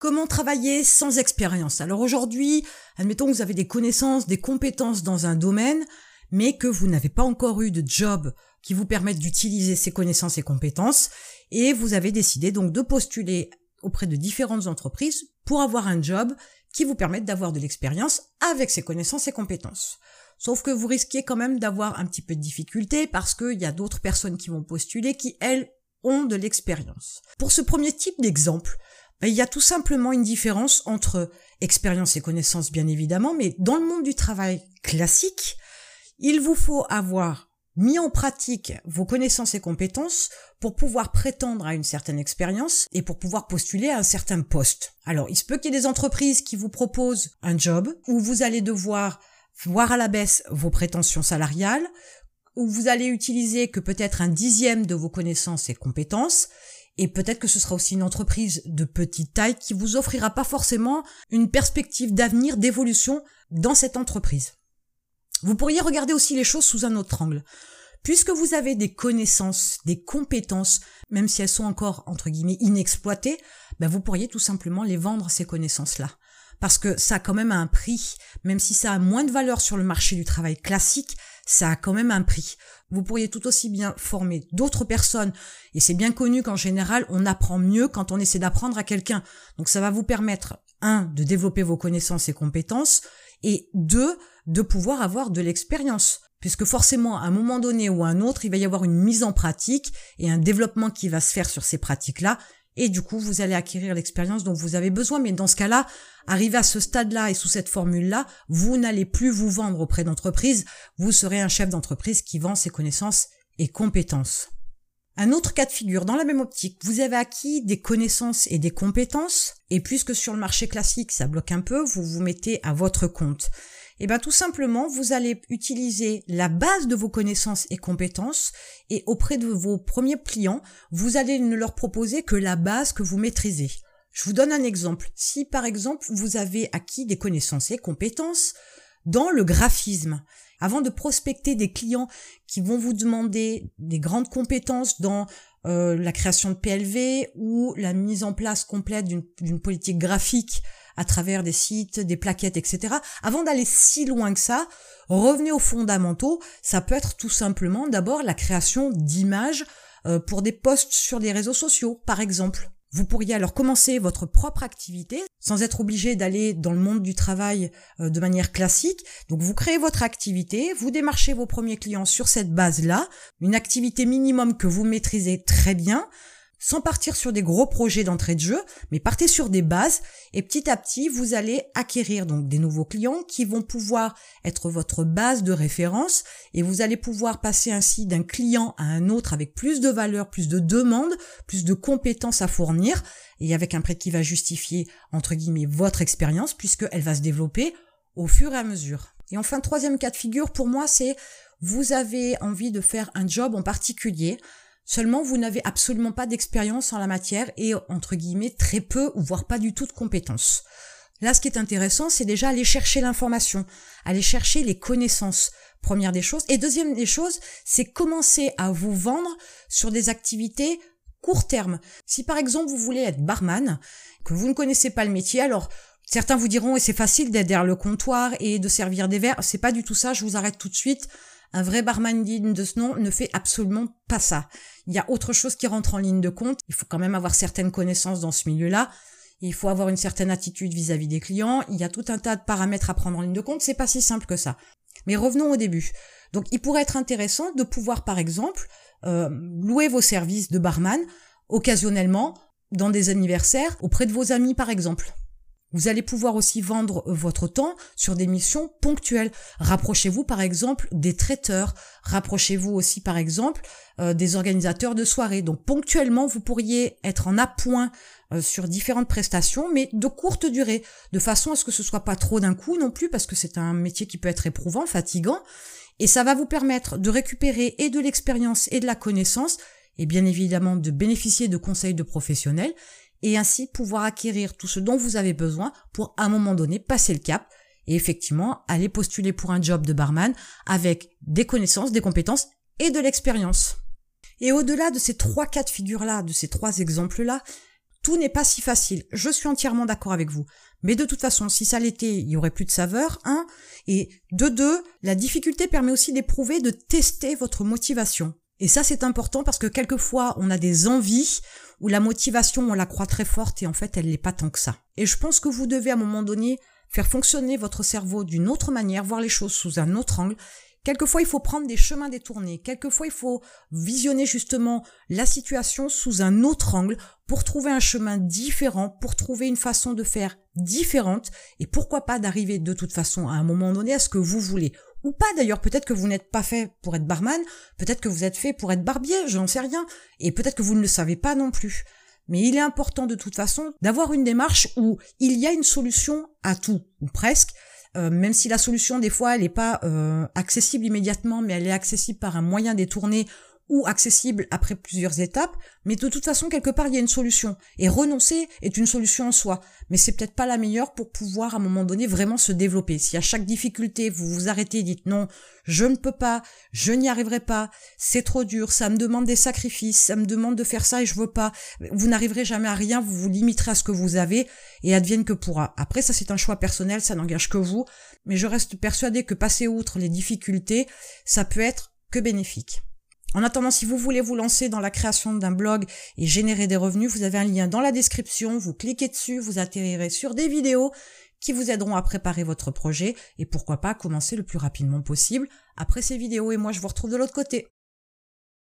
Comment travailler sans expérience Alors aujourd'hui, admettons que vous avez des connaissances, des compétences dans un domaine, mais que vous n'avez pas encore eu de job qui vous permette d'utiliser ces connaissances et compétences, et vous avez décidé donc de postuler auprès de différentes entreprises pour avoir un job qui vous permette d'avoir de l'expérience avec ces connaissances et compétences. Sauf que vous risquez quand même d'avoir un petit peu de difficulté parce qu'il y a d'autres personnes qui vont postuler qui, elles, ont de l'expérience. Pour ce premier type d'exemple, il y a tout simplement une différence entre expérience et connaissance, bien évidemment, mais dans le monde du travail classique, il vous faut avoir mis en pratique vos connaissances et compétences pour pouvoir prétendre à une certaine expérience et pour pouvoir postuler à un certain poste. Alors, il se peut qu'il y ait des entreprises qui vous proposent un job où vous allez devoir voir à la baisse vos prétentions salariales, où vous allez utiliser que peut-être un dixième de vos connaissances et compétences, et peut-être que ce sera aussi une entreprise de petite taille qui vous offrira pas forcément une perspective d'avenir, d'évolution dans cette entreprise. Vous pourriez regarder aussi les choses sous un autre angle. Puisque vous avez des connaissances, des compétences, même si elles sont encore, entre guillemets, inexploitées, ben vous pourriez tout simplement les vendre, ces connaissances-là parce que ça a quand même un prix, même si ça a moins de valeur sur le marché du travail classique, ça a quand même un prix. Vous pourriez tout aussi bien former d'autres personnes, et c'est bien connu qu'en général, on apprend mieux quand on essaie d'apprendre à quelqu'un. Donc ça va vous permettre, un, de développer vos connaissances et compétences, et deux, de pouvoir avoir de l'expérience. Puisque forcément, à un moment donné ou à un autre, il va y avoir une mise en pratique et un développement qui va se faire sur ces pratiques-là, et du coup vous allez acquérir l'expérience dont vous avez besoin. Mais dans ce cas-là, arrivé à ce stade-là et sous cette formule-là, vous n'allez plus vous vendre auprès d'entreprises, vous serez un chef d'entreprise qui vend ses connaissances et compétences. Un autre cas de figure, dans la même optique, vous avez acquis des connaissances et des compétences, et puisque sur le marché classique ça bloque un peu, vous vous mettez à votre compte. Eh bien tout simplement, vous allez utiliser la base de vos connaissances et compétences et auprès de vos premiers clients, vous allez ne leur proposer que la base que vous maîtrisez. Je vous donne un exemple. Si par exemple vous avez acquis des connaissances et compétences dans le graphisme, avant de prospecter des clients qui vont vous demander des grandes compétences dans euh, la création de PLV ou la mise en place complète d'une politique graphique à travers des sites, des plaquettes, etc. Avant d'aller si loin que ça, revenez aux fondamentaux. Ça peut être tout simplement d'abord la création d'images euh, pour des posts sur des réseaux sociaux, par exemple. Vous pourriez alors commencer votre propre activité sans être obligé d'aller dans le monde du travail euh, de manière classique. Donc vous créez votre activité, vous démarchez vos premiers clients sur cette base-là, une activité minimum que vous maîtrisez très bien sans partir sur des gros projets d'entrée de jeu, mais partez sur des bases et petit à petit, vous allez acquérir donc des nouveaux clients qui vont pouvoir être votre base de référence et vous allez pouvoir passer ainsi d'un client à un autre avec plus de valeur, plus de demandes, plus de compétences à fournir et avec un prix qui va justifier entre guillemets votre expérience puisqu'elle va se développer au fur et à mesure. Et enfin, troisième cas de figure pour moi, c'est vous avez envie de faire un job en particulier Seulement, vous n'avez absolument pas d'expérience en la matière et, entre guillemets, très peu voire pas du tout de compétences. Là, ce qui est intéressant, c'est déjà aller chercher l'information, aller chercher les connaissances, première des choses. Et deuxième des choses, c'est commencer à vous vendre sur des activités court terme. Si par exemple vous voulez être barman, que vous ne connaissez pas le métier, alors certains vous diront et c'est facile d'être derrière le comptoir et de servir des verres. C'est pas du tout ça. Je vous arrête tout de suite. Un vrai barman digne de ce nom ne fait absolument pas ça. Il y a autre chose qui rentre en ligne de compte. Il faut quand même avoir certaines connaissances dans ce milieu-là. Il faut avoir une certaine attitude vis-à-vis des clients. Il y a tout un tas de paramètres à prendre en ligne de compte. C'est pas si simple que ça. Mais revenons au début. Donc, il pourrait être intéressant de pouvoir, par exemple, euh, louer vos services de barman occasionnellement dans des anniversaires auprès de vos amis, par exemple. Vous allez pouvoir aussi vendre votre temps sur des missions ponctuelles. Rapprochez-vous par exemple des traiteurs, rapprochez-vous aussi par exemple euh, des organisateurs de soirées. Donc ponctuellement, vous pourriez être en appoint euh, sur différentes prestations, mais de courte durée, de façon à ce que ce soit pas trop d'un coup non plus, parce que c'est un métier qui peut être éprouvant, fatigant, et ça va vous permettre de récupérer et de l'expérience et de la connaissance, et bien évidemment de bénéficier de conseils de professionnels, et ainsi pouvoir acquérir tout ce dont vous avez besoin pour à un moment donné passer le cap et effectivement aller postuler pour un job de barman avec des connaissances, des compétences et de l'expérience. Et au-delà de ces trois cas de figure-là, de ces trois exemples-là, Tout n'est pas si facile. Je suis entièrement d'accord avec vous. Mais de toute façon, si ça l'était, il y aurait plus de saveur, un. Et de deux, la difficulté permet aussi d'éprouver, de tester votre motivation. Et ça, c'est important parce que quelquefois, on a des envies où la motivation, on la croit très forte et en fait, elle n'est pas tant que ça. Et je pense que vous devez à un moment donné faire fonctionner votre cerveau d'une autre manière, voir les choses sous un autre angle Quelquefois, il faut prendre des chemins détournés. Quelquefois, il faut visionner justement la situation sous un autre angle pour trouver un chemin différent, pour trouver une façon de faire différente et pourquoi pas d'arriver de toute façon à un moment donné à ce que vous voulez. Ou pas d'ailleurs, peut-être que vous n'êtes pas fait pour être barman, peut-être que vous êtes fait pour être barbier, je n'en sais rien, et peut-être que vous ne le savez pas non plus. Mais il est important de toute façon d'avoir une démarche où il y a une solution à tout, ou presque, euh, même si la solution des fois elle n'est pas euh, accessible immédiatement, mais elle est accessible par un moyen détourné ou accessible après plusieurs étapes, mais de toute façon, quelque part, il y a une solution. Et renoncer est une solution en soi, mais c'est peut-être pas la meilleure pour pouvoir, à un moment donné, vraiment se développer. Si à chaque difficulté, vous vous arrêtez et dites non, je ne peux pas, je n'y arriverai pas, c'est trop dur, ça me demande des sacrifices, ça me demande de faire ça et je veux pas, vous n'arriverez jamais à rien, vous vous limiterez à ce que vous avez et advienne que pourra. Après, ça c'est un choix personnel, ça n'engage que vous, mais je reste persuadé que passer outre les difficultés, ça peut être que bénéfique. En attendant, si vous voulez vous lancer dans la création d'un blog et générer des revenus, vous avez un lien dans la description, vous cliquez dessus, vous atterrirez sur des vidéos qui vous aideront à préparer votre projet et pourquoi pas commencer le plus rapidement possible après ces vidéos et moi je vous retrouve de l'autre côté.